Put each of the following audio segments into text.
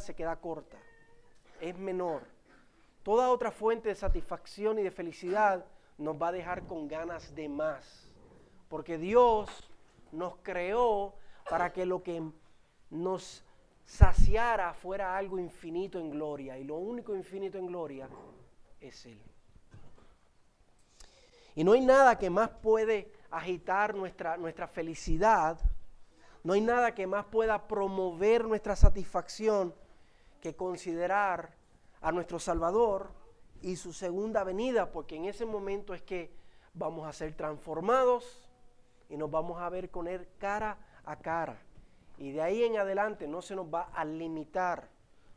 se queda corta, es menor. Toda otra fuente de satisfacción y de felicidad nos va a dejar con ganas de más. Porque Dios nos creó para que lo que nos saciara fuera algo infinito en gloria. Y lo único infinito en gloria es Él. Y no hay nada que más puede agitar nuestra, nuestra felicidad, no hay nada que más pueda promover nuestra satisfacción que considerar a nuestro Salvador y su segunda venida, porque en ese momento es que vamos a ser transformados y nos vamos a ver con Él cara a cara. Y de ahí en adelante no se nos va a limitar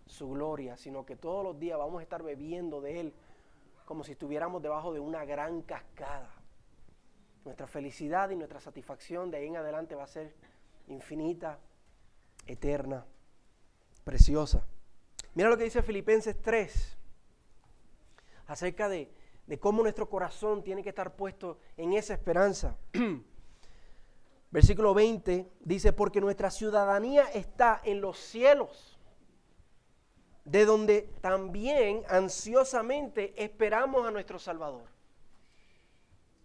su gloria, sino que todos los días vamos a estar bebiendo de Él como si estuviéramos debajo de una gran cascada. Nuestra felicidad y nuestra satisfacción de ahí en adelante va a ser infinita, eterna, preciosa. Mira lo que dice Filipenses 3 acerca de, de cómo nuestro corazón tiene que estar puesto en esa esperanza. Versículo 20 dice, porque nuestra ciudadanía está en los cielos de donde también ansiosamente esperamos a nuestro Salvador.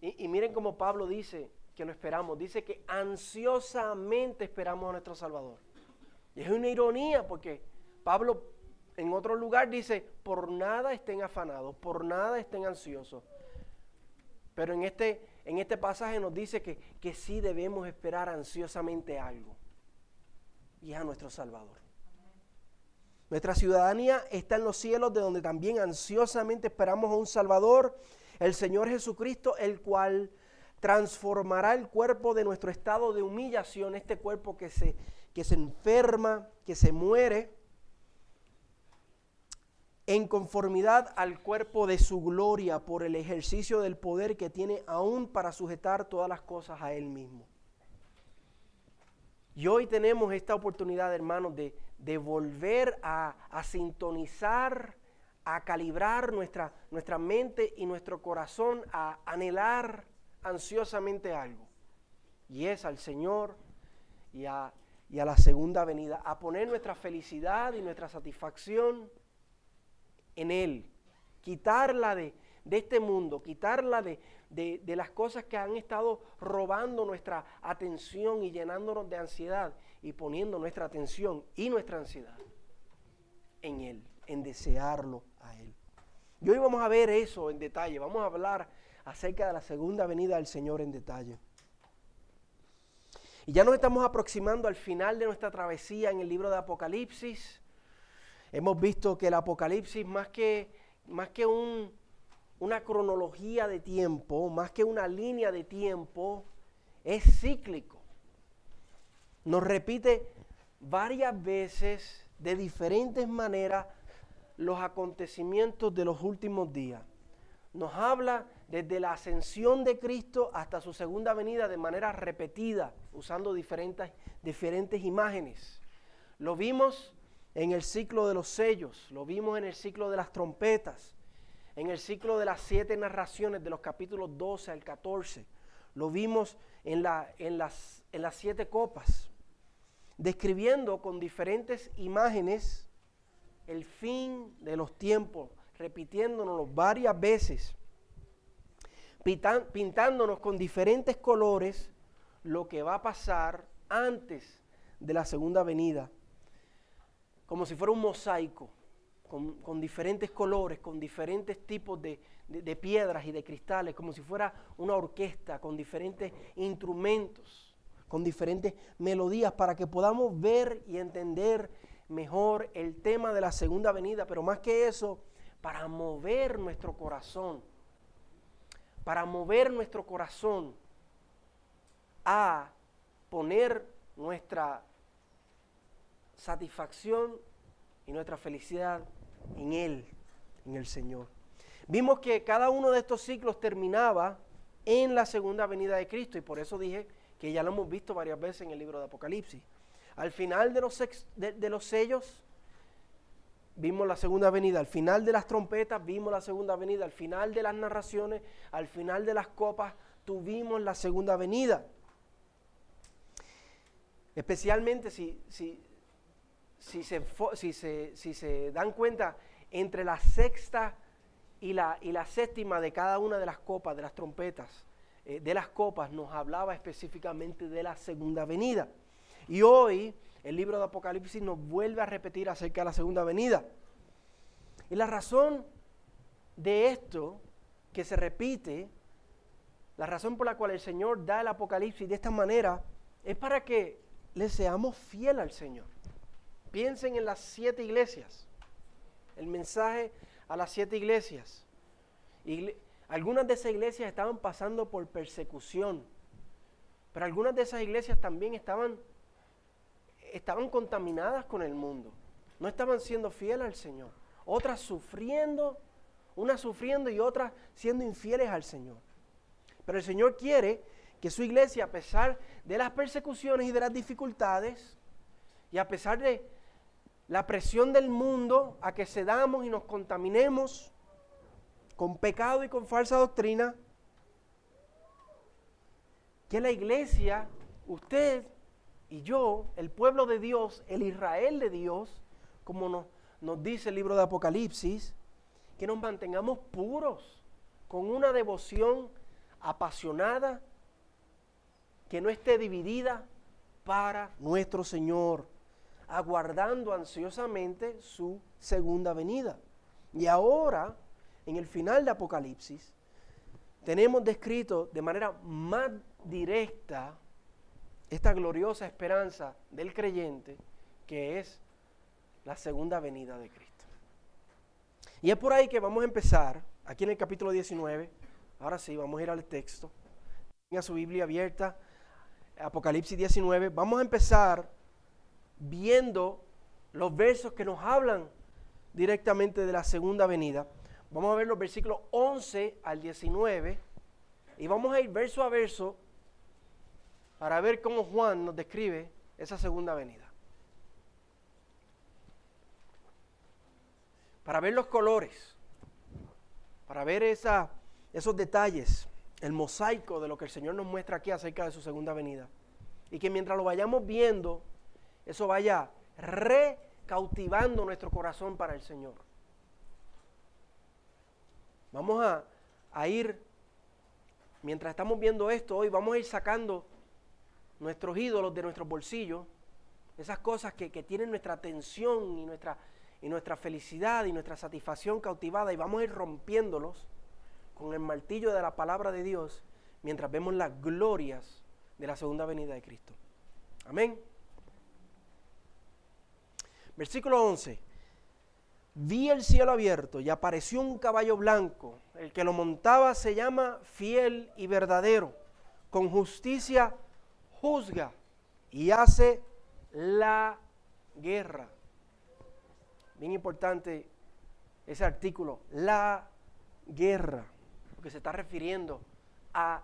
Y, miren cómo Pablo dice que lo esperamos, dice que ansiosamente esperamos a nuestro Salvador. Y es una ironía porque Pablo en otro lugar dice, por nada estén afanados, por nada estén ansiosos. Pero en este, en este pasaje nos dice que, que sí debemos esperar ansiosamente algo. Y es a nuestro Salvador. Nuestra ciudadanía está en los cielos, de donde también ansiosamente esperamos a un Salvador, el Señor Jesucristo, el cual transformará el cuerpo de nuestro estado de humillación, este cuerpo que se, que se enferma, que se muere, en conformidad al cuerpo de su gloria por el ejercicio del poder que tiene aún para sujetar todas las cosas a Él mismo. Y hoy tenemos esta oportunidad, hermanos, de, de volver a, sintonizar, a calibrar nuestra, nuestra mente y nuestro corazón, a anhelar ansiosamente algo. Y es al Señor y a, y a la segunda venida, a poner nuestra felicidad y nuestra satisfacción en Él, quitarla de, de este mundo, quitarla de, de, de, las cosas que han estado robando nuestra atención y llenándonos de ansiedad y poniendo nuestra atención y nuestra ansiedad en Él, en desearlo a Él. Y hoy vamos a ver eso en detalle, vamos a hablar acerca de la segunda venida del Señor en detalle. Y ya nos estamos aproximando al final de nuestra travesía en el libro de Apocalipsis. Hemos visto que el Apocalipsis, más que, más que un, una cronología de tiempo, más que una línea de tiempo, es cíclico nos repite varias veces de diferentes maneras los acontecimientos de los últimos días. Nos habla desde la ascensión de Cristo hasta su segunda venida de manera repetida, usando diferentes, diferentes imágenes. Lo vimos en el ciclo de los sellos, lo vimos en el ciclo de las trompetas, en el ciclo de las siete narraciones de los capítulos 12 al 14, lo vimos en, la, en, las, en las siete copas describiendo con diferentes imágenes el fin de los tiempos, repitiéndonos varias veces, pintándonos con diferentes colores lo que va a pasar antes de la segunda venida, como si fuera un mosaico, con, diferentes colores, con diferentes tipos de, de piedras y de cristales, como si fuera una orquesta, con diferentes instrumentos con diferentes melodías para que podamos ver y entender mejor el tema de la segunda venida, pero más que eso, para mover nuestro corazón, para mover nuestro corazón a poner nuestra satisfacción y nuestra felicidad en Él, en el Señor. Vimos que cada uno de estos ciclos terminaba en la segunda venida de Cristo y por eso dije que ya lo hemos visto varias veces en el libro de Apocalipsis. Al final de los, de, los sellos vimos la segunda venida, al final de las trompetas vimos la segunda venida, al final de las narraciones, al final de las copas tuvimos la segunda venida. Especialmente si, si, si se, si si se dan cuenta, entre la sexta y la, y la séptima de cada una de las copas, de las trompetas, eh, de las copas, nos hablaba específicamente de la segunda venida. Y hoy el libro de Apocalipsis nos vuelve a repetir acerca de la segunda venida. Y la razón de esto que se repite, la razón por la cual el Señor da el Apocalipsis de esta manera, es para que le seamos fieles al Señor. Piensen en las siete iglesias, el mensaje a las siete iglesias. algunas de esas iglesias estaban pasando por persecución, pero algunas de esas iglesias también estaban, estaban contaminadas con el mundo, no estaban siendo fieles al Señor. Otras sufriendo, unas sufriendo y otras siendo infieles al Señor. Pero el Señor quiere que su iglesia, a pesar de las persecuciones y de las dificultades, y a pesar de la presión del mundo a que cedamos y nos contaminemos con pecado y con falsa doctrina, que la iglesia, usted y yo, el pueblo de Dios, el Israel de Dios, como nos, nos dice el libro de Apocalipsis, que nos mantengamos puros, con una devoción apasionada, que no esté dividida para nuestro Señor, aguardando ansiosamente su segunda venida. Y ahora, en el final de Apocalipsis, tenemos descrito de manera más directa esta gloriosa esperanza del creyente, que es la segunda venida de Cristo. Y es por ahí que vamos a empezar, aquí en el capítulo 19, ahora sí, vamos a ir al texto, tenga su Biblia abierta Apocalipsis 19, vamos a empezar viendo los versos que nos hablan directamente de la segunda venida. Vamos a ver los versículos 11 al 19 y vamos a ir verso a verso para ver cómo Juan nos describe esa segunda venida. Para ver los colores, para ver esos detalles el mosaico de lo que el Señor nos muestra aquí acerca de su segunda venida. Y que mientras lo vayamos viendo, eso vaya recautivando nuestro corazón para el Señor. Vamos a, ir, mientras estamos viendo esto hoy, vamos a ir sacando nuestros ídolos de nuestros bolsillos, esas cosas que, tienen nuestra atención y nuestra, y nuestra felicidad y nuestra satisfacción cautivada y vamos a ir rompiéndolos con el martillo de la palabra de Dios mientras vemos las glorias de la segunda venida de Cristo. Amén. Versículo 11. Vi el cielo abierto y apareció un caballo blanco. El que lo montaba se llama fiel y verdadero. Con justicia juzga y hace la guerra. Bien importante ese artículo, la guerra que se está refiriendo a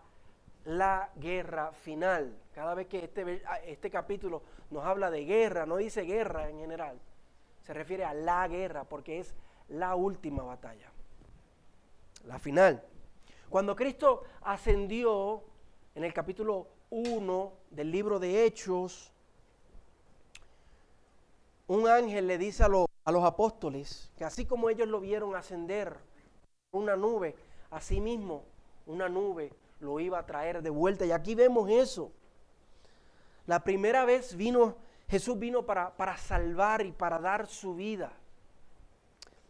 la guerra final. Cada vez que este, este capítulo nos habla de guerra, no dice guerra en general, se refiere a la guerra porque es la última batalla, la final. Cuando Cristo ascendió en el capítulo 1 del libro de Hechos, un ángel le dice a, a los apóstoles que así como ellos lo vieron ascender una nube, Asimismo, una nube lo iba a traer de vuelta. Y aquí vemos eso. La primera vez vino, Jesús vino para, para salvar y para dar su vida.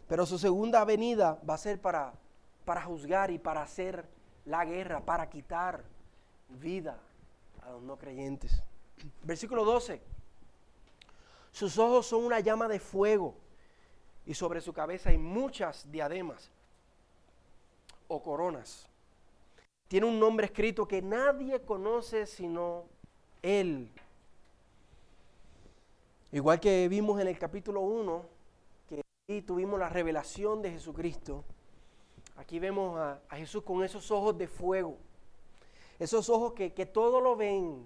Pero su segunda venida va a ser para, para juzgar y para hacer la guerra, para quitar vida a los no creyentes. Versículo 12. Sus ojos son una llama de fuego y sobre su cabeza hay muchas diademas o coronas. Tiene un nombre escrito que nadie conoce sino Él. Igual que vimos en el capítulo 1, que ahí tuvimos la revelación de Jesucristo, aquí vemos a, Jesús con esos ojos de fuego, esos ojos que, todo lo ven,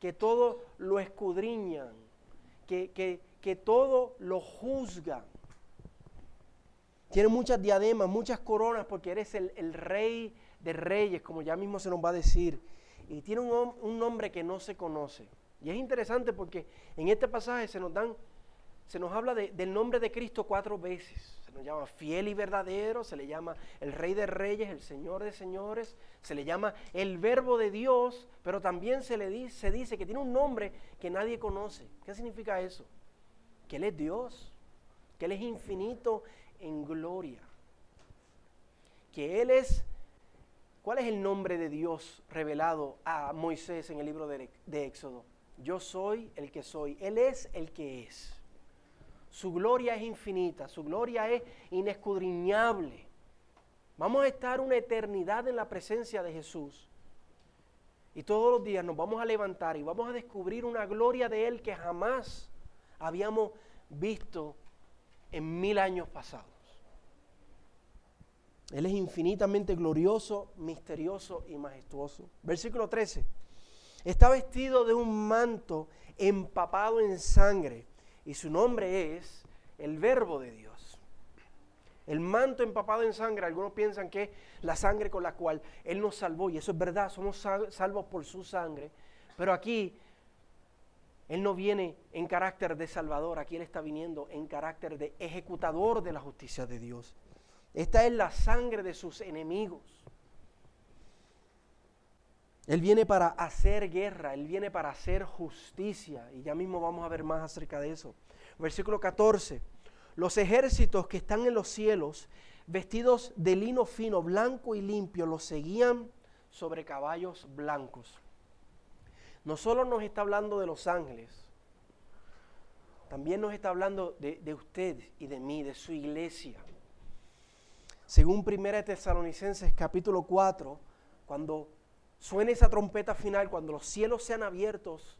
que todo lo escudriñan, que, que, que todo lo juzgan. Tiene muchas diademas, muchas coronas, porque eres el, rey de reyes, como ya mismo se nos va a decir. Y tiene un, nombre que no se conoce. Y es interesante porque en este pasaje se nos dan, se nos habla del nombre de Cristo cuatro veces. Se nos llama fiel y verdadero, se le llama el Rey de Reyes, el Señor de Señores, se le llama el Verbo de Dios, pero también se le dice, se dice que tiene un nombre que nadie conoce. ¿Qué significa eso? Que Él es Dios, que Él es infinito en gloria, que Él es... ¿Cuál es el nombre de Dios revelado a Moisés en el libro de, de Éxodo? Yo soy el que soy. Él es el que es. Su gloria es infinita, su gloria es inescudriñable. Vamos a estar una eternidad en la presencia de Jesús. Y todos los días nos vamos a levantar y vamos a descubrir una gloria de Él que jamás habíamos visto en mil años pasados. Él es infinitamente glorioso, misterioso y majestuoso. Versículo 13. Está vestido de un manto empapado en sangre y su nombre es el Verbo de Dios. El manto empapado en sangre, algunos piensan que es la sangre con la cual Él nos salvó y eso es verdad, somos salvos por su sangre, pero aquí Él no viene en carácter de salvador, aquí Él está viniendo en carácter de ejecutador de la justicia de Dios. Esta es la sangre de sus enemigos. Él viene para hacer guerra, Él viene para hacer justicia. Y ya mismo vamos a ver más acerca de eso. Versículo 14. Los ejércitos que están en los cielos, vestidos de lino fino, blanco y limpio, los seguían sobre caballos blancos. No solo nos está hablando de los ángeles, también nos está hablando de, de usted y de mí, de su iglesia. Según 1 Tesalonicenses capítulo 4, cuando suene esa trompeta final, cuando los cielos sean abiertos,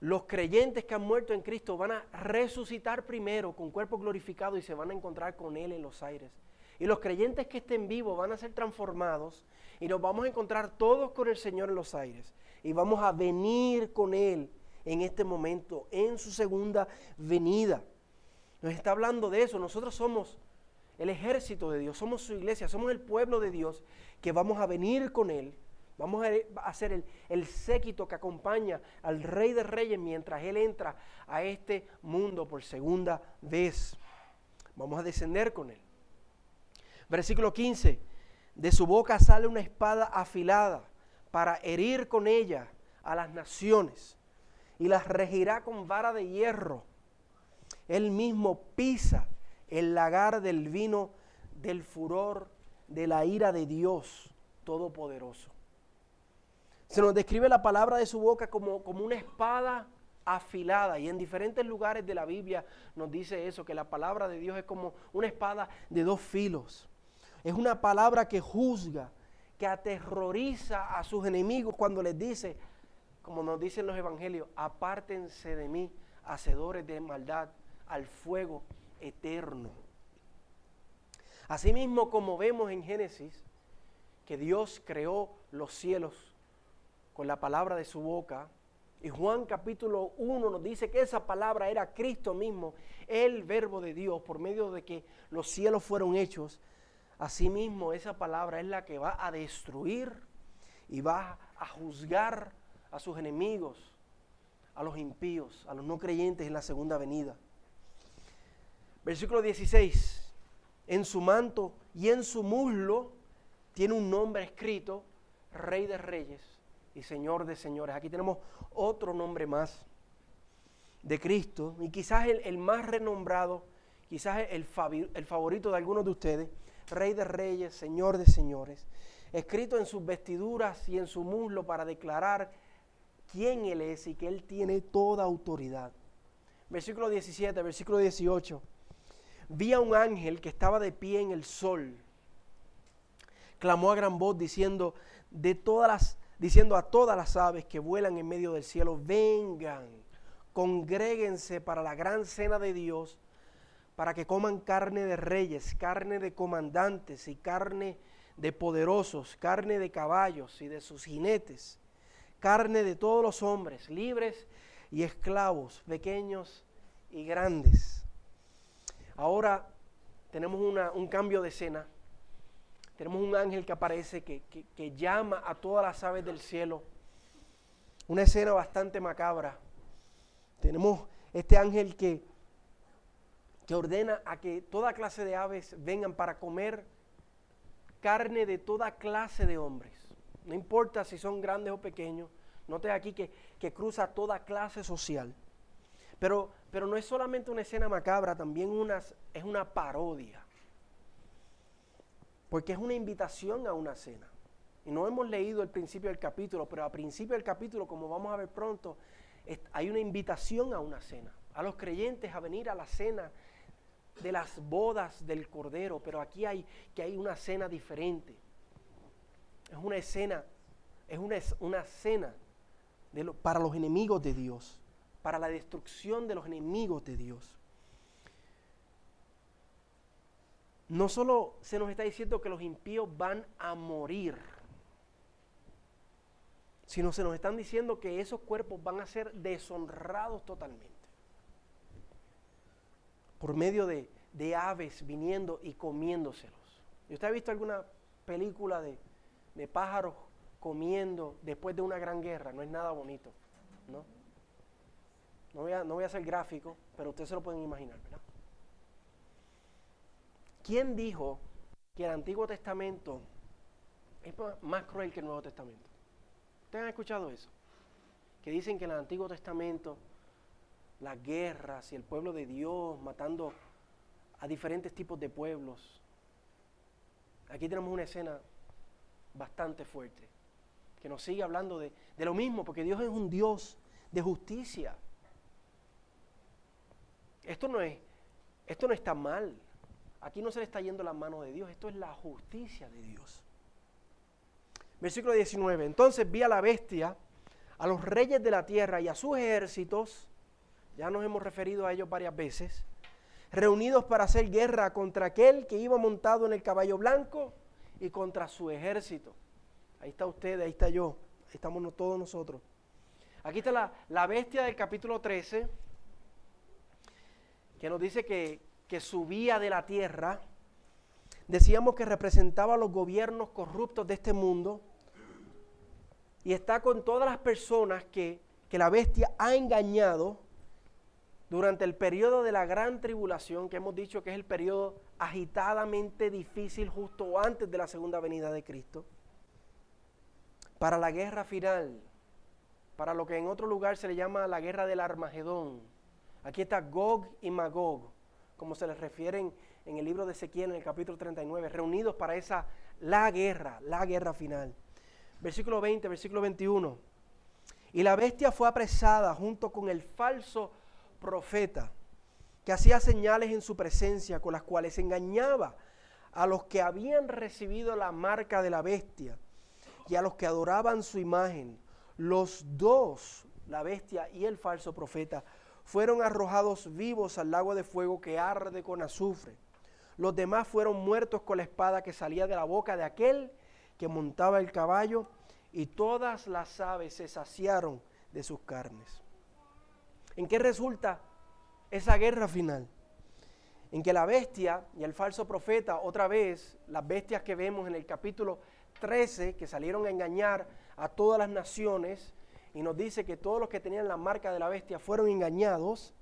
los creyentes que han muerto en Cristo van a resucitar primero con cuerpo glorificado y se van a encontrar con Él en los aires. Y los creyentes que estén vivos van a ser transformados y nos vamos a encontrar todos con el Señor en los aires. Y vamos a venir con Él en este momento, en su segunda venida. Nos está hablando de eso. Nosotros somos el ejército de Dios, somos su iglesia, somos el pueblo de Dios que vamos a venir con Él. Vamos a hacer el, el séquito que acompaña al Rey de Reyes mientras Él entra a este mundo por segunda vez. Vamos a descender con Él. Versículo 15. De su boca sale una espada afilada para herir con ella a las naciones y las regirá con vara de hierro. Él mismo pisa el lagar del vino del furor de la ira de Dios Todopoderoso. Se nos describe la palabra de su boca como, como una espada afilada y en diferentes lugares de la Biblia nos dice eso, que la palabra de Dios es como una espada de dos filos. Es una palabra que juzga, que aterroriza a sus enemigos cuando les dice, como nos dicen los evangelios, apártense de mí, hacedores de maldad, al fuego eterno. Asimismo, como vemos en Génesis, que Dios creó los cielos con la palabra de su boca, y Juan capítulo 1 nos dice que esa palabra era Cristo mismo, el verbo de Dios, por medio de que los cielos fueron hechos. Asimismo, esa palabra es la que va a destruir y va a juzgar a sus enemigos, a los impíos, a los no creyentes en la segunda venida. Versículo 16. En su manto y en su muslo tiene un nombre escrito, Rey de Reyes y Señor de Señores. Aquí tenemos otro nombre más de Cristo y quizás el, más renombrado, quizás el, el favorito de algunos de ustedes, Rey de Reyes, Señor de Señores, escrito en sus vestiduras y en su muslo para declarar quién Él es y que Él tiene toda autoridad. Versículo 17, versículo 18 vi a un ángel que estaba de pie en el sol. Clamó a gran voz diciendo, de todas las, diciendo a todas las aves que vuelan en medio del cielo, vengan, congréguense para la gran cena de Dios, para que coman carne de reyes, carne de comandantes y carne de poderosos, carne de caballos y de sus jinetes, carne de todos los hombres, libres y esclavos, pequeños y grandes. Ahora tenemos un cambio de escena. Tenemos un ángel que aparece, que, llama a todas las aves del cielo. Una escena bastante macabra. Tenemos este ángel que, que ordena a que toda clase de aves vengan para comer carne de toda clase de hombres. No importa si son grandes o pequeños. Note aquí que, que cruza toda clase social. Pero, pero no es solamente una escena macabra, también es una parodia. Porque es una invitación a una cena. Y no hemos leído el principio del capítulo, pero al principio del capítulo, como vamos a ver pronto, hay una invitación a una cena. A los creyentes a venir a la cena de las bodas del Cordero, pero aquí hay que hay una cena diferente. Es una escena, es una, una cena para los enemigos de Dios, para la destrucción de los enemigos de Dios. No solo se nos está diciendo que los impíos van a morir, sino se nos están diciendo que esos cuerpos van a ser deshonrados totalmente. Por medio de, aves viniendo y comiéndoselos. ¿Y usted ha visto alguna película de, de pájaros comiendo después de una gran guerra? No es nada bonito, ¿no? No voy, a, no voy a ser gráfico, pero ustedes se lo pueden imaginar, ¿verdad? ¿Quién dijo que el Antiguo Testamento es más cruel que el Nuevo Testamento? ¿Ustedes han escuchado eso? Que dicen que en el Antiguo Testamento las guerras y el pueblo de Dios matando a diferentes tipos de pueblos. Aquí tenemos una escena bastante fuerte que nos sigue hablando de, de lo mismo, porque Dios es un Dios de justicia. Esto no es, esto no está mal. Aquí no se le está yendo la mano de Dios, esto es la justicia de Dios. Versículo 19. Entonces vi a la bestia, a los reyes de la tierra y a sus ejércitos, ya nos hemos referido a ellos varias veces, reunidos para hacer guerra contra aquel que iba montado en el caballo blanco y contra su ejército. Ahí está usted, ahí está yo, ahí estamos todos nosotros. Aquí está la, la bestia del capítulo 13, que nos dice que, que subía de la tierra. Decíamos que representaba a los gobiernos corruptos de este mundo y está con todas las personas que, que la bestia ha engañado durante el periodo de la gran tribulación, que hemos dicho que es el periodo agitadamente difícil justo antes de la segunda venida de Cristo, para la guerra final, para lo que en otro lugar se le llama la guerra del Armagedón. Aquí está Gog y Magog, como se les refieren en el libro de Ezequiel en el capítulo 39, reunidos para esa, la guerra, la guerra final. Versículo 20, versículo 21. Y la bestia fue apresada junto con el falso profeta que hacía señales en su presencia con las cuales engañaba a los que habían recibido la marca de la bestia y a los que adoraban su imagen. Los dos, la bestia y el falso profeta, fueron arrojados vivos al lago de fuego que arde con azufre. Los demás fueron muertos con la espada que salía de la boca de aquel que montaba el caballo y todas las aves se saciaron de sus carnes. ¿En qué resulta esa guerra final? En que la bestia y el falso profeta, otra vez, las bestias que vemos en el capítulo 13, que salieron a engañar a todas las naciones, y nos dice que todos los que tenían la marca de la bestia fueron engañados,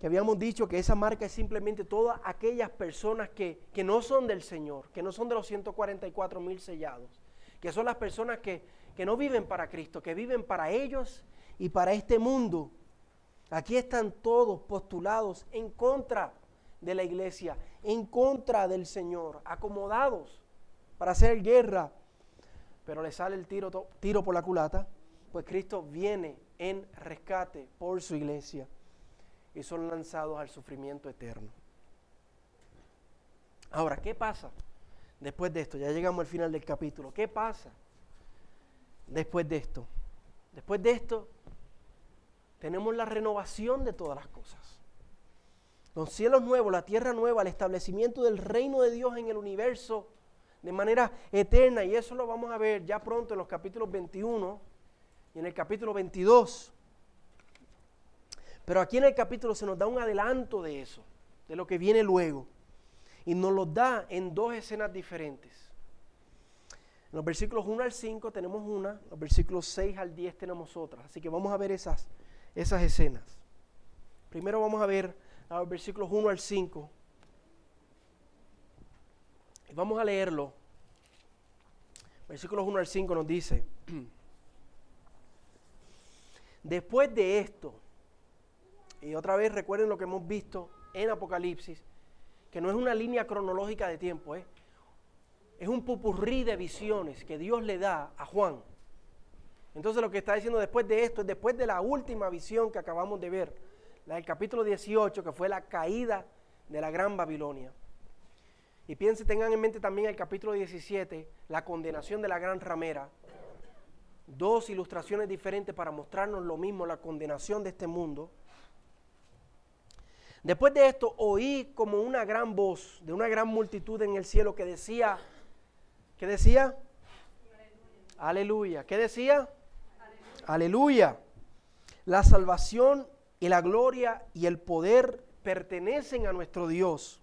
que habíamos dicho que esa marca es simplemente todas aquellas personas que, que no son del Señor, que no son de los 144 mil sellados, que son las personas que, que no viven para Cristo, que viven para ellos y para este mundo. Aquí están todos postulados en contra de la iglesia, en contra del Señor, acomodados para hacer guerra. Pero le sale el tiro, tiro por la culata, pues Cristo viene en rescate por su iglesia y son lanzados al sufrimiento eterno. Ahora, ¿qué pasa después de esto? Ya llegamos al final del capítulo. ¿Qué pasa después de esto? Después de esto, tenemos la renovación de todas las cosas. Los cielos nuevos, la tierra nueva, el establecimiento del reino de Dios en el universo de manera eterna. Y eso lo vamos a ver ya pronto en los capítulos 21 y en el capítulo 22. Pero aquí en el capítulo se nos da un adelanto de eso, de lo que viene luego. Y nos lo da en dos escenas diferentes. En los versículos 1 al 5 tenemos una, los versículos 6 al 10 tenemos otra. Así que vamos a ver esas esas escenas. Primero vamos a ver los versículos 1 al 5. Vamos a leerlo. Versículos 1 al 5 nos dice, después de esto, y otra vez recuerden lo que hemos visto en Apocalipsis, que no es una línea cronológica de tiempo, ¿eh? es un pupurrí de visiones que Dios le da a Juan. Entonces lo que está diciendo después de esto es después de la última visión que acabamos de ver, la del capítulo 18, que fue la caída de la gran Babilonia. Y piensen, tengan en mente también el capítulo 17, la condenación de la gran ramera. Dos ilustraciones diferentes para mostrarnos lo mismo, la condenación de este mundo. Después de esto oí como una gran voz de una gran multitud en el cielo que decía, ¿qué decía? Aleluya. ¿Qué decía? Aleluya. La salvación y la gloria y el poder pertenecen a nuestro Dios.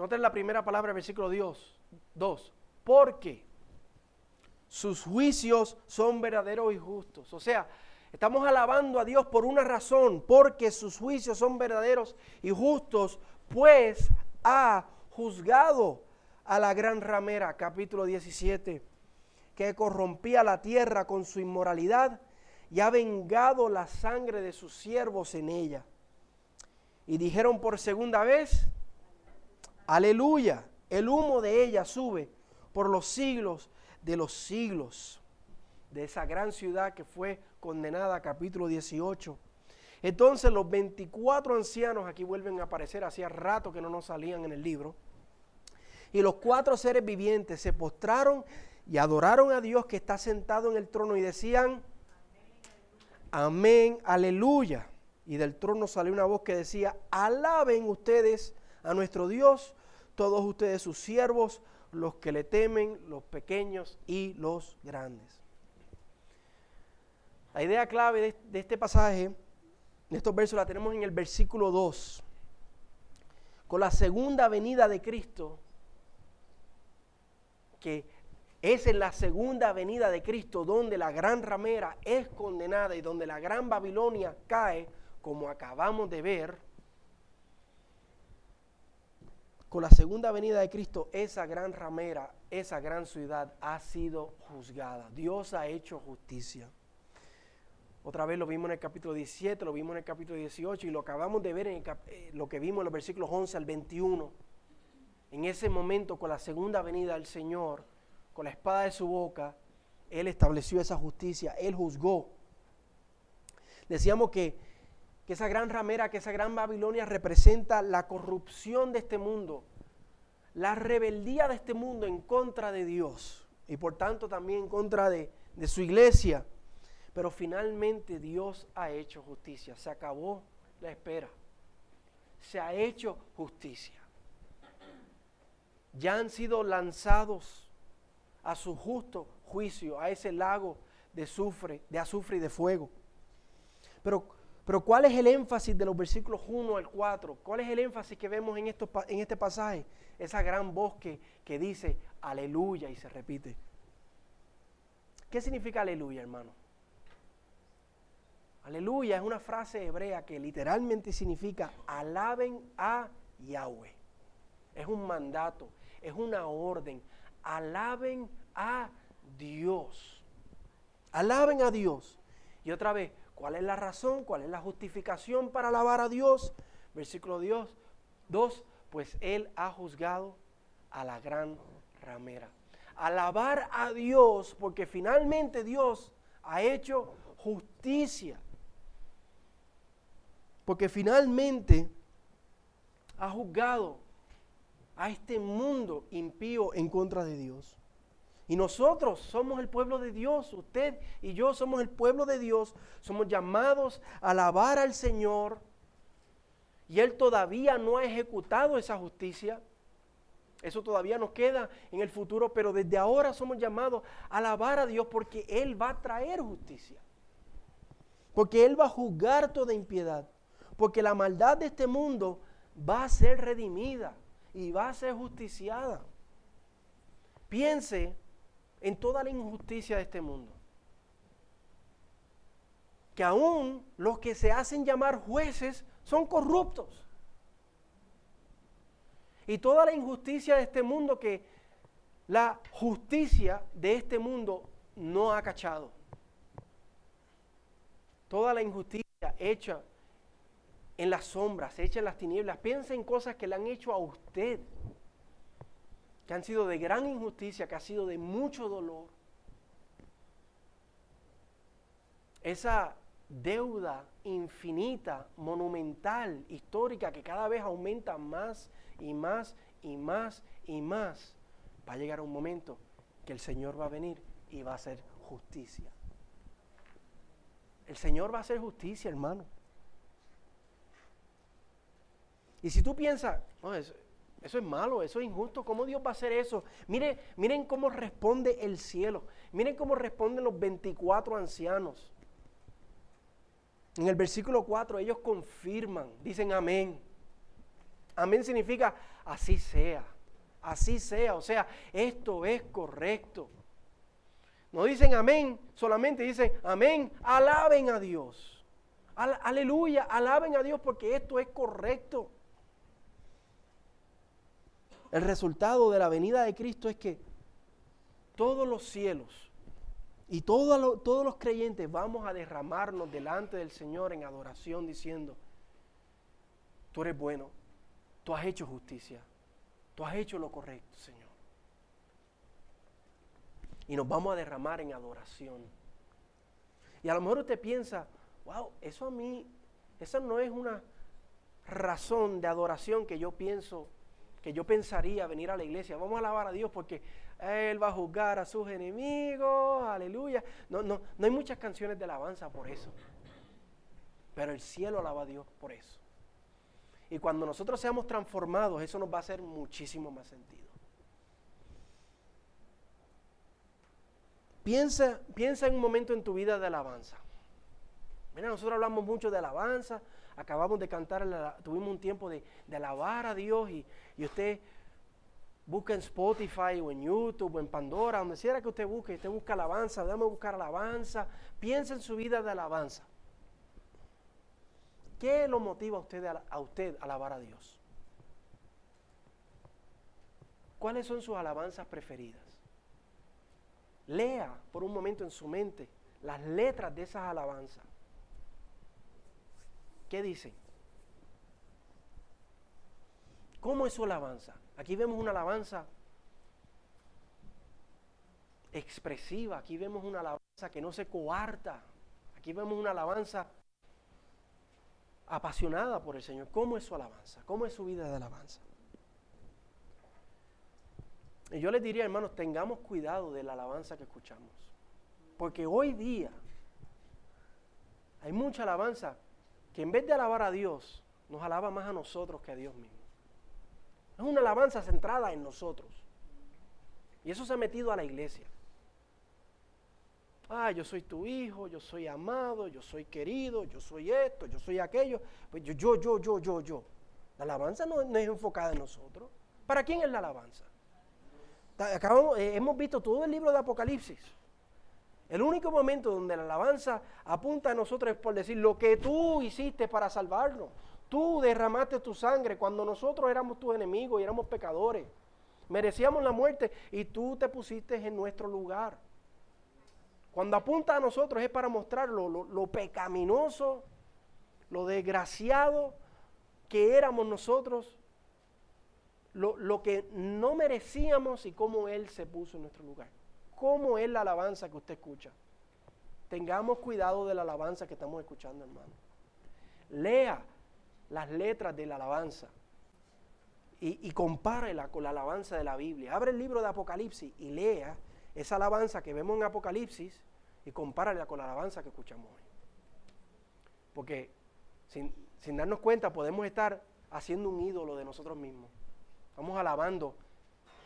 Noten la primera palabra del versículo Dios 2. Porque sus juicios son verdaderos y justos. O sea, Estamos alabando a Dios por una razón, porque sus juicios son verdaderos y justos, pues ha juzgado a la gran ramera, capítulo 17, que corrompía la tierra con su inmoralidad y ha vengado la sangre de sus siervos en ella. Y dijeron por segunda vez, aleluya, el humo de ella sube por los siglos de los siglos, de esa gran ciudad que fue condenada, capítulo 18. Entonces los 24 ancianos aquí vuelven a aparecer, hacía rato que no nos salían en el libro. Y los cuatro seres vivientes se postraron y adoraron a Dios que está sentado en el trono y decían, amén, aleluya. Y del trono salió una voz que decía, alaben ustedes a nuestro Dios, todos ustedes sus siervos, los que le temen, los pequeños y los grandes. La idea clave de, este pasaje, de estos versos, la tenemos en el versículo 2. Con la segunda venida de Cristo, que es en la segunda venida de Cristo donde la gran ramera es condenada y donde la gran Babilonia cae, como acabamos de ver. Con la segunda venida de Cristo, esa gran ramera, esa gran ciudad ha sido juzgada. Dios ha hecho justicia. Otra vez lo vimos en el capítulo 17, lo vimos en el capítulo 18 y lo acabamos de ver en eh, lo que vimos en los versículos 11 al 21. En ese momento, con la segunda venida del Señor, con la espada de su boca, Él estableció esa justicia, Él juzgó. Decíamos que, que esa gran ramera, que esa gran Babilonia representa la corrupción de este mundo, la rebeldía de este mundo en contra de Dios y por tanto también en contra de, de su iglesia. Pero finalmente Dios ha hecho justicia. Se acabó la espera. Se ha hecho justicia. Ya han sido lanzados a su justo juicio, a ese lago de azufre, de azufre y de fuego. Pero, pero ¿cuál es el énfasis de los versículos 1 al 4? ¿Cuál es el énfasis que vemos en, en este pasaje? Esa gran voz que, que dice aleluya y se repite. ¿Qué significa aleluya, hermano? Aleluya es una frase hebrea que literalmente significa alaben a Yahweh. Es un mandato, es una orden. Alaben a Dios. Alaben a Dios. Y otra vez, ¿cuál es la razón? ¿Cuál es la justificación para alabar a Dios? Versículo Dios 2, pues Él ha juzgado a la gran ramera. Alabar a Dios porque finalmente Dios ha hecho justicia porque finalmente ha juzgado a este mundo impío en contra de Dios. Y nosotros somos el pueblo de Dios, usted y yo somos el pueblo de Dios, somos llamados a alabar al Señor y Él todavía no ha ejecutado esa justicia. Eso todavía nos queda en el futuro, pero desde ahora somos llamados a alabar a Dios porque Él va a traer justicia. Porque Él va a juzgar toda impiedad. Porque la maldad de este mundo va a ser redimida y va a ser justiciada. Piense en toda la injusticia de este mundo. que aún los que se hacen llamar jueces son corruptos. Y toda la injusticia de este mundo que la justicia de este mundo no ha cachado. Toda la injusticia hecha en las sombras, hecha en las tinieblas. Piensa en cosas que le han hecho a usted, que han sido de gran injusticia, que ha sido de mucho dolor. Esa deuda infinita, monumental, histórica, que cada vez aumenta más y más y más y más, va a llegar un momento que el Señor va a venir y va a hacer justicia. El Señor va a hacer justicia, hermano. Y si tú piensas, eso, eso, es malo, eso es injusto, ¿cómo Dios va a hacer eso? Miren, miren cómo responde el cielo, miren cómo responden los 24 ancianos. En el versículo 4 ellos confirman, dicen amén. Amén significa así sea, así sea, o sea, esto es correcto. No dicen amén, solamente dicen amén, alaben a Dios. aleluya, alaben a Dios porque esto es correcto. El resultado de la venida de Cristo es que todos los cielos y todos los creyentes vamos a derramarnos delante del Señor en adoración diciendo, tú eres bueno, tú has hecho justicia, tú has hecho lo correcto, Señor y nos vamos a derramar en adoración. Y a lo mejor usted piensa, wow, eso a mí, esa no es una razón de adoración que yo pienso, que yo pensaría venir a la iglesia. Vamos a alabar a Dios porque Él va a juzgar a sus enemigos, aleluya. No, no, no hay muchas canciones de alabanza por eso. Pero el cielo alaba a Dios por eso. Y cuando nosotros seamos transformados, eso nos va a hacer muchísimo más sentido. Piensa, piensa en un momento en tu vida de alabanza. Mira, nosotros hablamos mucho de alabanza, acabamos de cantar, tuvimos un tiempo de, alabar a Dios y, usted busca en Spotify o en YouTube o en Pandora, donde quiera que usted busque, usted busca alabanza, déjame buscar alabanza, piensa en su vida de alabanza. ¿Qué lo motiva a usted a usted a alabar a Dios? ¿Cuáles son sus alabanzas preferidas? Lea por un momento en su mente las letras de esas alabanzas. ¿Qué dicen? ¿Cómo es su alabanza? Aquí vemos una alabanza expresiva, aquí vemos una alabanza que no se coarta, aquí vemos una alabanza apasionada por el Señor. ¿Cómo es su alabanza? ¿Cómo es su vida de alabanza? Y yo les diría, hermanos, tengamos cuidado de la alabanza que escuchamos. Porque hoy día hay mucha alabanza que en vez de alabar a Dios, nos alaba más a nosotros que a Dios mismo. Es una alabanza centrada en nosotros. Y eso se ha metido a la iglesia. Ah, yo soy tu hijo, yo soy amado, yo soy querido, yo soy esto, yo soy aquello. Pues yo, yo, yo, yo, yo, yo. La alabanza no, es enfocada en nosotros. ¿Para quién es la alabanza? Eh, hemos visto todo el libro de Apocalipsis. El único momento donde la alabanza apunta a nosotros es por decir lo que tú hiciste para salvarnos. Tú derramaste tu sangre cuando nosotros éramos tus enemigos y éramos pecadores. Merecíamos la muerte y tú te pusiste en nuestro lugar. Cuando apunta a nosotros es para mostrar lo pecaminoso, lo desgraciado que éramos nosotros lo, que no merecíamos y cómo Él se puso en nuestro lugar. ¿Cómo es la alabanza que usted escucha? Tengamos cuidado de la alabanza que estamos escuchando, hermano. Lea las letras de la alabanza y, compárela con la alabanza de la Biblia. Abre el libro de Apocalipsis y lea esa alabanza que vemos en Apocalipsis y compárala con la alabanza que escuchamos hoy. Porque sin, sin darnos cuenta podemos estar haciendo un ídolo de nosotros mismos. Estamos alabando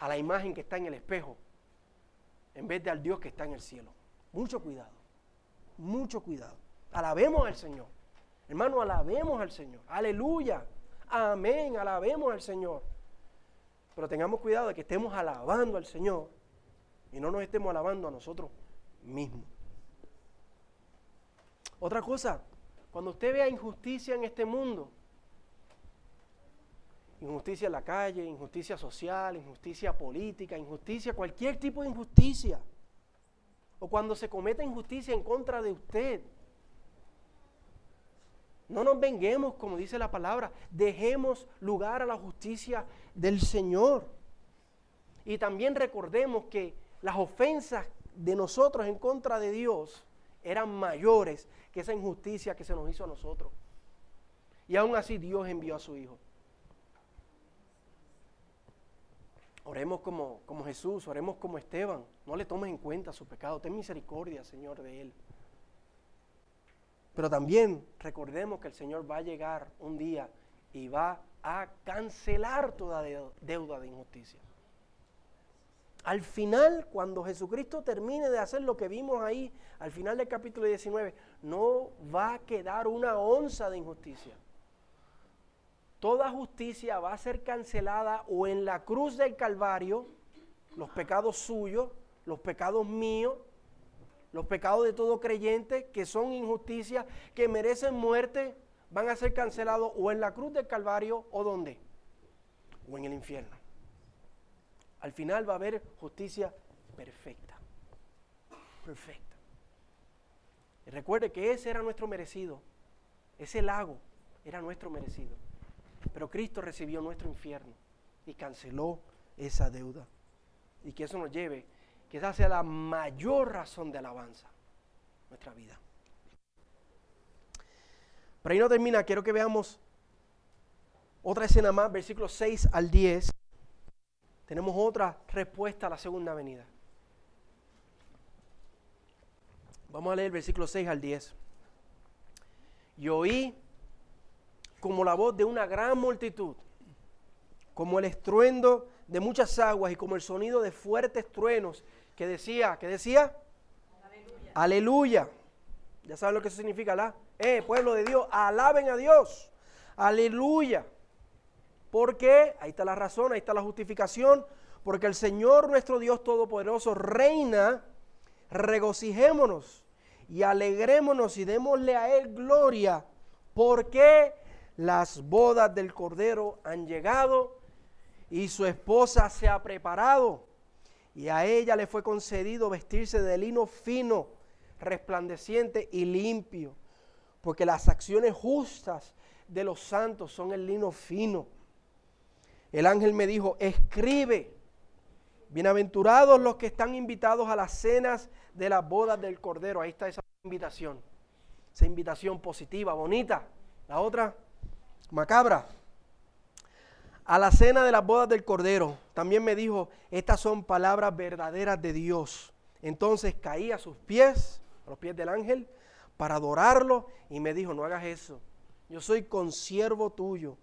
a la imagen que está en el espejo en vez de al Dios que está en el cielo. Mucho cuidado, mucho cuidado. Alabemos al Señor. Hermano, alabemos al Señor. Aleluya. Amén. Alabemos al Señor. Pero tengamos cuidado de que estemos alabando al Señor y no nos estemos alabando a nosotros mismos. Otra cosa, cuando usted vea injusticia en este mundo, injusticia en la calle, injusticia social, injusticia política, injusticia, cualquier tipo de injusticia, o cuando se cometa injusticia en contra de usted, no nos venguemos, como dice la palabra, dejemos lugar a la justicia del Señor. Y también recordemos que las ofensas de nosotros en contra de Dios eran mayores que esa injusticia que se nos hizo a nosotros. Y aún así Dios envió a su Hijo. Oremos como, como Jesús, oremos como Esteban. No le tomes en cuenta su pecado. Ten misericordia, Señor, de él. Pero también recordemos que el Señor va a llegar un día y va a cancelar toda deuda de injusticia. Al final, cuando Jesucristo termine de hacer lo que vimos ahí, al final del capítulo 19, no va a quedar una onza de injusticia. Toda justicia va a ser cancelada o en la cruz del Calvario, los pecados suyos, los pecados míos, los pecados de todo creyente que son injusticia, que merecen muerte, van a ser cancelados o en la cruz del Calvario o dónde? O en el infierno. Al final va a haber justicia perfecta. Perfecta. Y recuerde que ese era nuestro merecido. Ese lago era nuestro merecido. Pero Cristo recibió nuestro infierno y canceló esa deuda. Y que eso nos lleve, que esa sea la mayor razón de alabanza nuestra vida. Pero ahí no termina, quiero que veamos otra escena más, versículos 6 al 10 tenemos otra respuesta a la segunda venida. Vamos a leer el versículo 6 al 10. Y oí como la voz de una gran multitud, como el estruendo de muchas aguas y como el sonido de fuertes truenos, que decía, que decía, aleluya. aleluya. Ya saben lo que eso significa, ¿la? Eh, pueblo de Dios, alaben a Dios. Aleluya. Porque, ahí está la razón, ahí está la justificación, porque el Señor nuestro Dios Todopoderoso reina, regocijémonos y alegrémonos y démosle a Él gloria, porque las bodas del Cordero han llegado y su esposa se ha preparado y a ella le fue concedido vestirse de lino fino, resplandeciente y limpio, porque las acciones justas de los santos son el lino fino el ángel me dijo, escribe, bienaventurados los que están invitados a las cenas de las bodas del Cordero. Ahí está esa invitación, esa invitación positiva, bonita. La otra, macabra. A la cena de las bodas del Cordero. También me dijo, estas son palabras verdaderas de Dios. Entonces caí a sus pies, a los pies del ángel, para adorarlo y me dijo, no hagas eso. Yo soy consiervo tuyo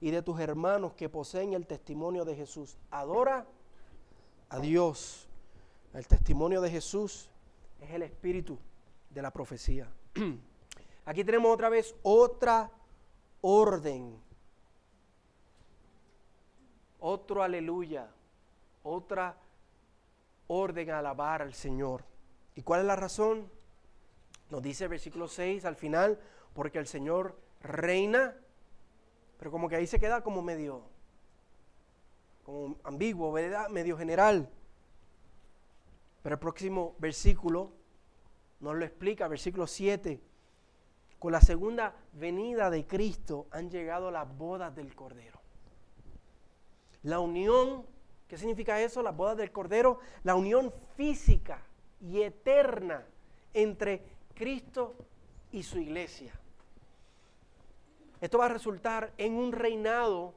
y de tus hermanos que poseen el testimonio de Jesús. Adora a Dios. El testimonio de Jesús es el espíritu de la profecía. Aquí tenemos otra vez otra orden. Otro aleluya. Otra orden a alabar al Señor. ¿Y cuál es la razón? Nos dice el versículo 6 al final, porque el Señor reina pero como que ahí se queda como medio, como ambiguo, ¿verdad? Medio general. Pero el próximo versículo nos lo explica, versículo 7. Con la segunda venida de Cristo han llegado las bodas del Cordero. La unión, ¿qué significa eso? Las bodas del Cordero, la unión física y eterna entre Cristo y su iglesia. Esto va a resultar en un reinado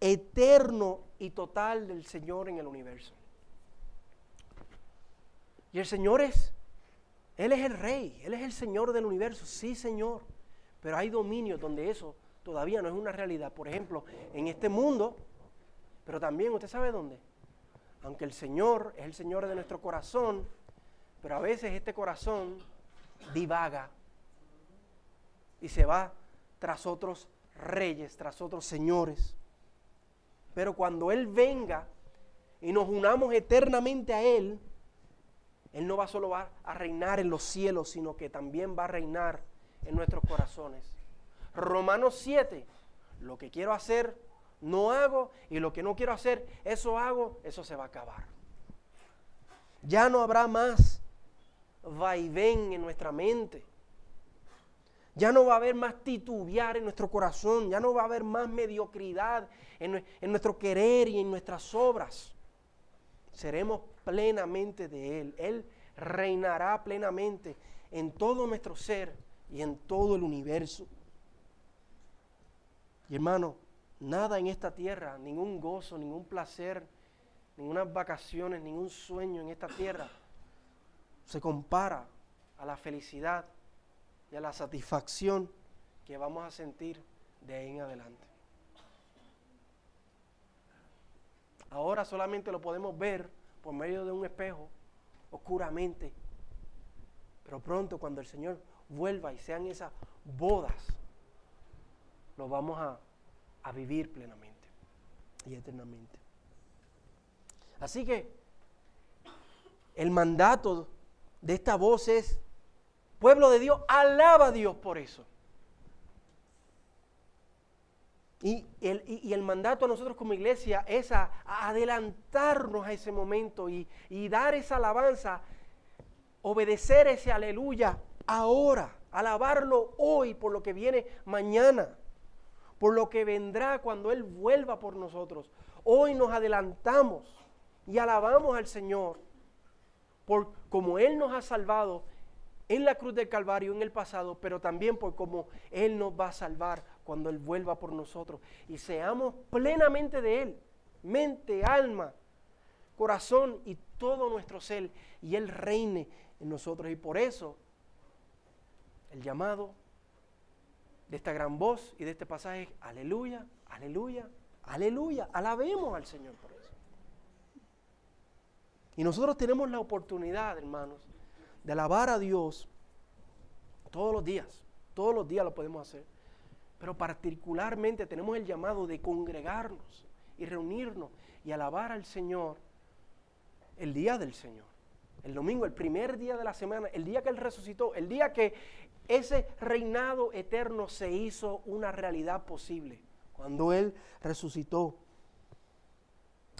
eterno y total del Señor en el universo. Y el Señor es, Él es el rey, Él es el Señor del universo, sí Señor. Pero hay dominios donde eso todavía no es una realidad. Por ejemplo, en este mundo, pero también usted sabe dónde. Aunque el Señor es el Señor de nuestro corazón, pero a veces este corazón divaga y se va tras otros reyes, tras otros señores. Pero cuando Él venga y nos unamos eternamente a Él, Él no va solo a reinar en los cielos, sino que también va a reinar en nuestros corazones. Romanos 7, lo que quiero hacer, no hago, y lo que no quiero hacer, eso hago, eso se va a acabar. Ya no habrá más vaivén en nuestra mente. Ya no va a haber más titubear en nuestro corazón, ya no va a haber más mediocridad en, en nuestro querer y en nuestras obras. Seremos plenamente de Él. Él reinará plenamente en todo nuestro ser y en todo el universo. Y hermano, nada en esta tierra, ningún gozo, ningún placer, ninguna vacaciones, ningún sueño en esta tierra se compara a la felicidad y a la satisfacción que vamos a sentir de ahí en adelante. Ahora solamente lo podemos ver por medio de un espejo, oscuramente. Pero pronto cuando el Señor vuelva y sean esas bodas, lo vamos a, a vivir plenamente y eternamente. Así que el mandato de esta voz es, pueblo de Dios, alaba a Dios por eso. Y el, y el, mandato a nosotros como iglesia es adelantarnos a ese momento y, y dar esa alabanza, obedecer ese aleluya ahora, alabarlo hoy por lo que viene mañana, por lo que vendrá cuando Él vuelva por nosotros. Hoy nos adelantamos y alabamos al Señor por como Él nos ha salvado en la cruz del Calvario en el pasado, pero también por cómo Él nos va a salvar cuando Él vuelva por nosotros. Y seamos plenamente de Él, mente, alma, corazón y todo nuestro ser, y Él reine en nosotros. Y por eso el llamado de esta gran voz y de este pasaje es aleluya, aleluya, aleluya. Alabemos al Señor por eso. Y nosotros tenemos la oportunidad, hermanos, de alabar a Dios todos los días. Todos los días lo podemos hacer. Pero particularmente tenemos el llamado de congregarnos y reunirnos y alabar al Señor el día del Señor. El domingo, el primer día de la semana, el día que Él resucitó, el día que ese reinado eterno se hizo una realidad posible, cuando Él resucitó.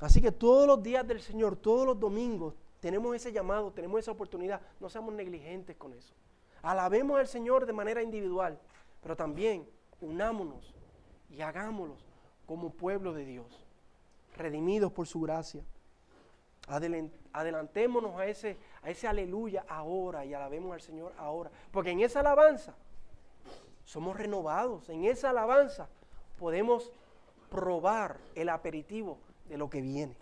Así que todos los días del Señor, todos los domingos, tenemos ese llamado, tenemos esa oportunidad. No seamos negligentes con eso. Alabemos al Señor de manera individual, pero también unámonos y hagámoslo como pueblo de Dios, redimidos por su gracia. Adelantémonos a ese, a ese aleluya ahora y alabemos al Señor ahora. Porque en esa alabanza somos renovados, en esa alabanza podemos probar el aperitivo de lo que viene.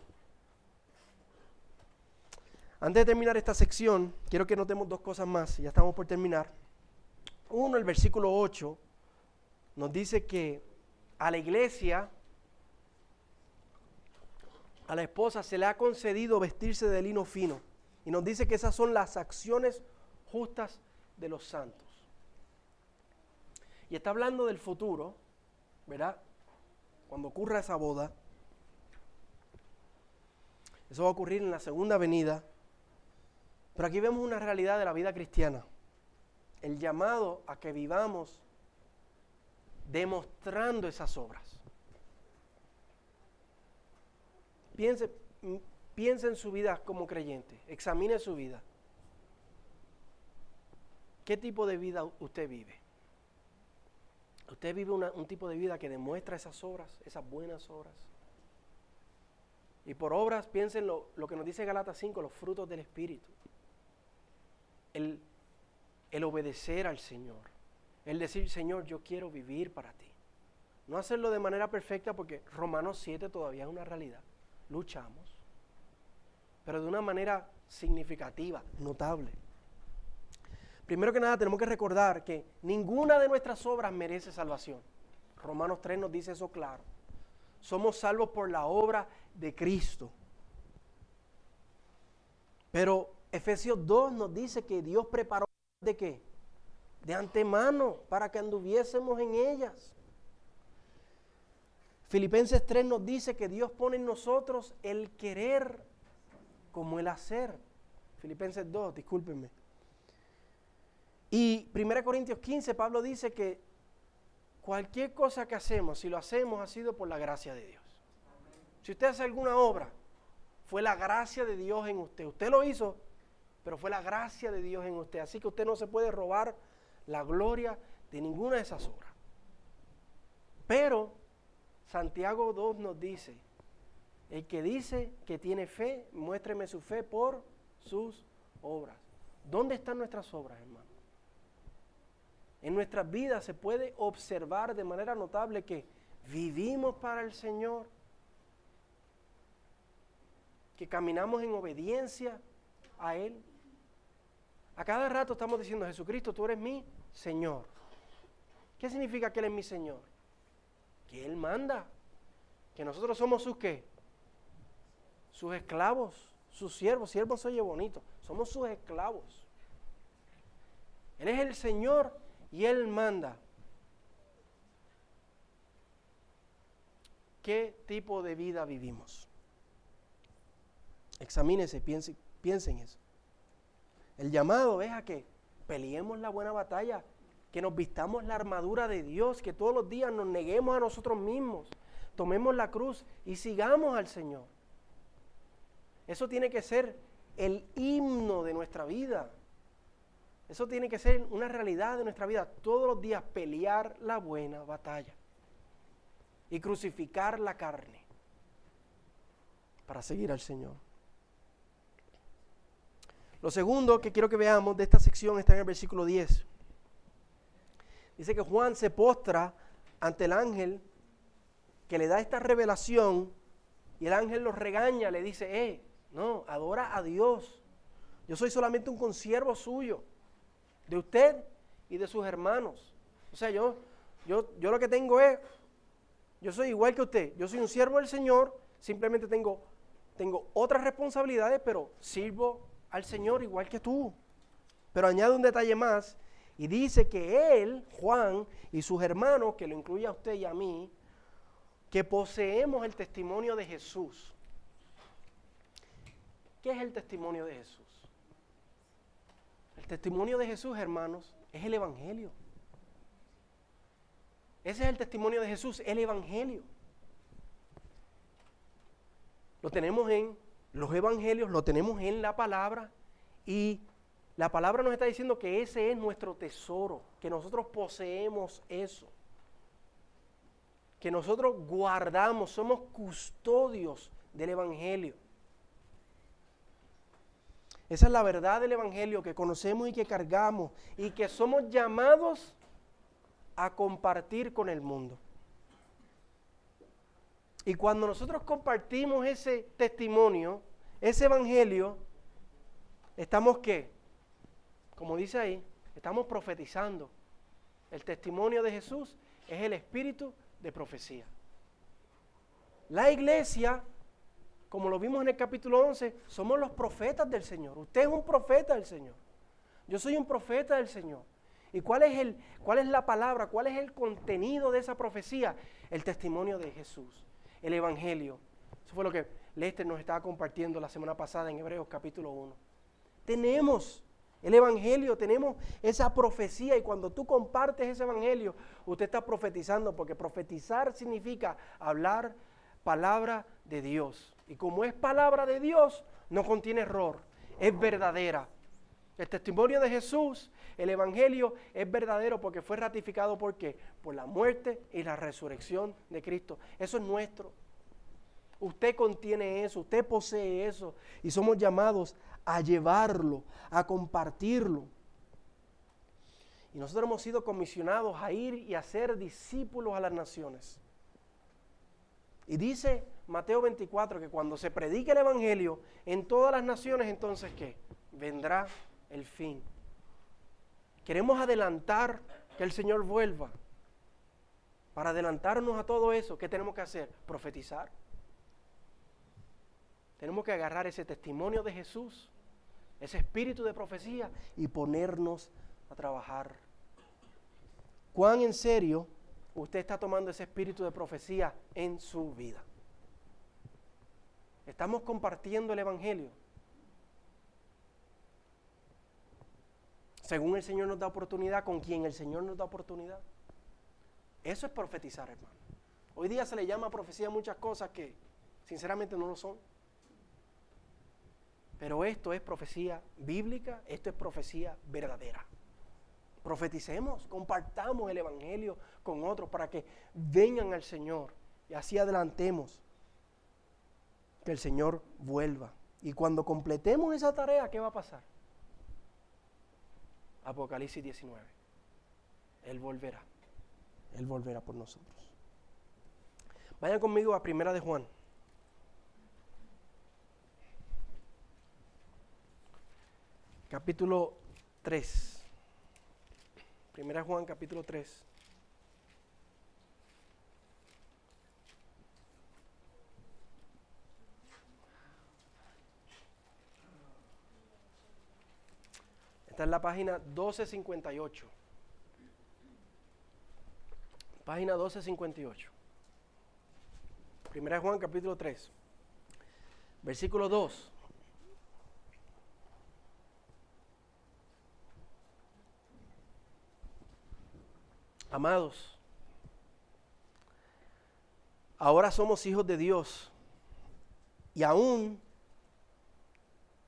Antes de terminar esta sección, quiero que notemos dos cosas más, ya estamos por terminar. Uno, el versículo 8, nos dice que a la iglesia, a la esposa, se le ha concedido vestirse de lino fino. Y nos dice que esas son las acciones justas de los santos. Y está hablando del futuro, ¿verdad? Cuando ocurra esa boda, eso va a ocurrir en la segunda venida. Pero aquí vemos una realidad de la vida cristiana. El llamado a que vivamos demostrando esas obras. Piense, piense en su vida como creyente, examine su vida. ¿Qué tipo de vida usted vive? ¿Usted vive un tipo de vida que demuestra esas obras, esas buenas obras? Y por obras, piensen lo, lo que nos dice Galatas 5, los frutos del Espíritu. El, el obedecer al Señor. El decir, Señor, yo quiero vivir para ti. No hacerlo de manera perfecta porque Romanos 7 todavía es una realidad. Luchamos. Pero de una manera significativa, notable. Primero que nada tenemos que recordar que ninguna de nuestras obras merece salvación. Romanos 3 nos dice eso claro. Somos salvos por la obra de Cristo. Pero Efesios 2 nos dice que Dios preparó de qué? De antemano para que anduviésemos en ellas. Filipenses 3 nos dice que Dios pone en nosotros el querer como el hacer. Filipenses 2, discúlpenme. Y 1 Corintios 15, Pablo dice que cualquier cosa que hacemos, si lo hacemos, ha sido por la gracia de Dios. Si usted hace alguna obra, fue la gracia de Dios en usted. Usted lo hizo, pero fue la gracia de Dios en usted. Así que usted no se puede robar la gloria de ninguna de esas obras. Pero Santiago 2 nos dice, el que dice que tiene fe, muéstreme su fe por sus obras. ¿Dónde están nuestras obras, hermano? En nuestras vidas se puede observar de manera notable que vivimos para el Señor, que caminamos en obediencia a Él. A cada rato estamos diciendo, Jesucristo, tú eres mi Señor. ¿Qué significa que Él es mi Señor? Que Él manda. Que nosotros somos sus qué? Sus esclavos, sus siervos. Siervos se oye bonito. Somos sus esclavos. Él es el Señor y Él manda. ¿Qué tipo de vida vivimos? Examínese, piense, piense en eso. El llamado es a que peleemos la buena batalla, que nos vistamos la armadura de Dios, que todos los días nos neguemos a nosotros mismos, tomemos la cruz y sigamos al Señor. Eso tiene que ser el himno de nuestra vida. Eso tiene que ser una realidad de nuestra vida. Todos los días pelear la buena batalla y crucificar la carne para seguir al Señor. Lo segundo que quiero que veamos de esta sección está en el versículo 10. Dice que Juan se postra ante el ángel que le da esta revelación y el ángel lo regaña, le dice, eh, no, adora a Dios. Yo soy solamente un consiervo suyo, de usted y de sus hermanos. O sea, yo, yo, yo lo que tengo es, yo soy igual que usted, yo soy un siervo del Señor, simplemente tengo, tengo otras responsabilidades, pero sirvo al Señor igual que tú. Pero añade un detalle más y dice que él, Juan, y sus hermanos, que lo incluye a usted y a mí, que poseemos el testimonio de Jesús. ¿Qué es el testimonio de Jesús? El testimonio de Jesús, hermanos, es el Evangelio. Ese es el testimonio de Jesús, el Evangelio. Lo tenemos en los evangelios, lo tenemos en la palabra y la palabra nos está diciendo que ese es nuestro tesoro, que nosotros poseemos eso, que nosotros guardamos, somos custodios del evangelio. Esa es la verdad del Evangelio que conocemos y que cargamos y que somos llamados a compartir con el mundo. Y cuando nosotros compartimos ese testimonio, ese evangelio, estamos qué? Como dice ahí, estamos profetizando. El testimonio de Jesús es el espíritu de profecía. La iglesia, como lo vimos en el capítulo 11, somos los profetas del Señor. Usted es un profeta del Señor. Yo soy un profeta del Señor. ¿Y cuál es, el, cuál es la palabra? ¿Cuál es el contenido de esa profecía? El testimonio de Jesús el Evangelio. Eso fue lo que Lester nos estaba compartiendo la semana pasada en Hebreos capítulo 1. Tenemos el Evangelio, tenemos esa profecía y cuando tú compartes ese Evangelio, usted está profetizando porque profetizar significa hablar palabra de Dios. Y como es palabra de Dios, no contiene error, es verdadera. El testimonio de Jesús, el Evangelio, es verdadero porque fue ratificado por qué? Por la muerte y la resurrección de Cristo. Eso es nuestro. Usted contiene eso, usted posee eso y somos llamados a llevarlo, a compartirlo. Y nosotros hemos sido comisionados a ir y a ser discípulos a las naciones. Y dice Mateo 24 que cuando se predique el Evangelio en todas las naciones, entonces ¿qué? Vendrá el fin. Queremos adelantar que el Señor vuelva. Para adelantarnos a todo eso, ¿qué tenemos que hacer? Profetizar. Tenemos que agarrar ese testimonio de Jesús, ese espíritu de profecía y ponernos a trabajar. ¿Cuán en serio usted está tomando ese espíritu de profecía en su vida? Estamos compartiendo el Evangelio. Según el Señor nos da oportunidad, con quien el Señor nos da oportunidad. Eso es profetizar, hermano. Hoy día se le llama profecía muchas cosas que sinceramente no lo son. Pero esto es profecía bíblica, esto es profecía verdadera. Profeticemos, compartamos el Evangelio con otros para que vengan al Señor y así adelantemos que el Señor vuelva. Y cuando completemos esa tarea, ¿qué va a pasar? Apocalipsis 19. Él volverá. Él volverá por nosotros. Vayan conmigo a Primera de Juan. Capítulo 3. Primera de Juan, capítulo 3. Está en la página 1258. Página 1258. Primera Juan capítulo 3. Versículo 2. Amados, ahora somos hijos de Dios y aún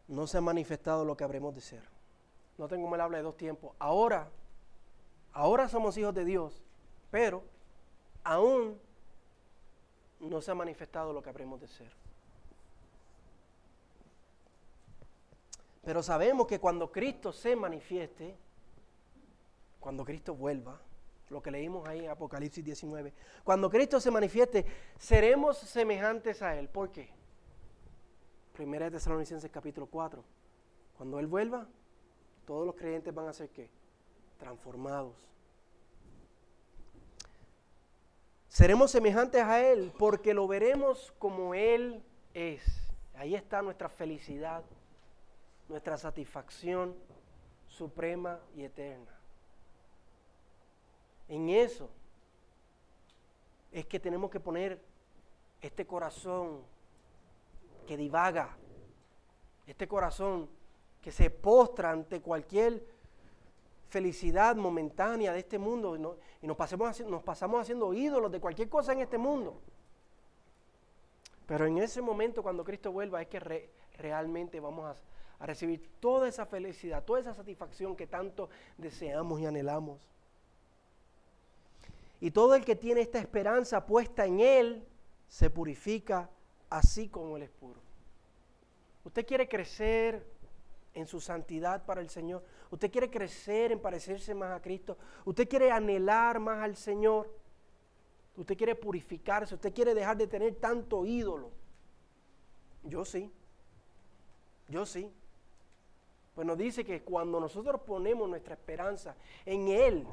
no se ha manifestado lo que habremos de ser. No tengo mal habla de dos tiempos. Ahora, ahora somos hijos de Dios, pero aún no se ha manifestado lo que habremos de ser. Pero sabemos que cuando Cristo se manifieste, cuando Cristo vuelva, lo que leímos ahí en Apocalipsis 19, cuando Cristo se manifieste, seremos semejantes a Él. ¿Por qué? Primera de Tesalonicenses capítulo 4. Cuando Él vuelva, todos los creyentes van a ser qué? Transformados. Seremos semejantes a Él porque lo veremos como Él es. Ahí está nuestra felicidad, nuestra satisfacción suprema y eterna. En eso es que tenemos que poner este corazón que divaga, este corazón que se postra ante cualquier felicidad momentánea de este mundo y, nos, pasemos, nos pasamos haciendo ídolos de cualquier cosa en este mundo. Pero en ese momento cuando Cristo vuelva es que realmente vamos a, a recibir toda esa felicidad, toda esa satisfacción que tanto deseamos y anhelamos. Y todo el que tiene esta esperanza puesta en Él se purifica así como Él es puro. Usted quiere crecer en su santidad para el Señor. Usted quiere crecer en parecerse más a Cristo. Usted quiere anhelar más al Señor. Usted quiere purificarse. Usted quiere dejar de tener tanto ídolo. Yo sí. Yo sí. Pues nos dice que cuando nosotros ponemos nuestra esperanza en Él,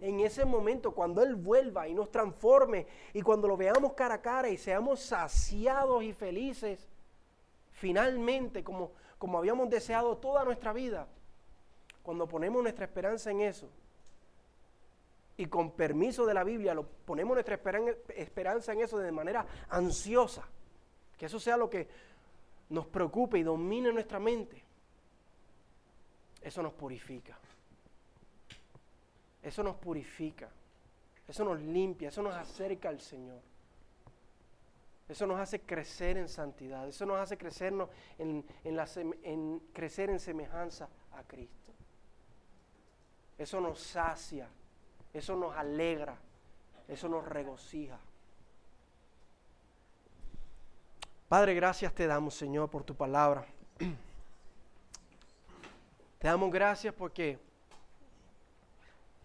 en ese momento, cuando Él vuelva y nos transforme, y cuando lo veamos cara a cara y seamos saciados y felices, finalmente, como, como habíamos deseado toda nuestra vida, cuando ponemos nuestra esperanza en eso, y con permiso de la Biblia, lo, ponemos nuestra esperanza en eso de manera ansiosa, que eso sea lo que nos preocupe y domine nuestra mente, eso nos purifica. Eso nos purifica, eso nos limpia, eso nos acerca al Señor. Eso nos hace crecer en santidad, eso nos hace crecernos en, en crecer en semejanza a Cristo. Eso nos sacia, eso nos alegra, eso nos regocija. Padre, gracias te damos, Señor, por tu palabra. Te damos gracias porque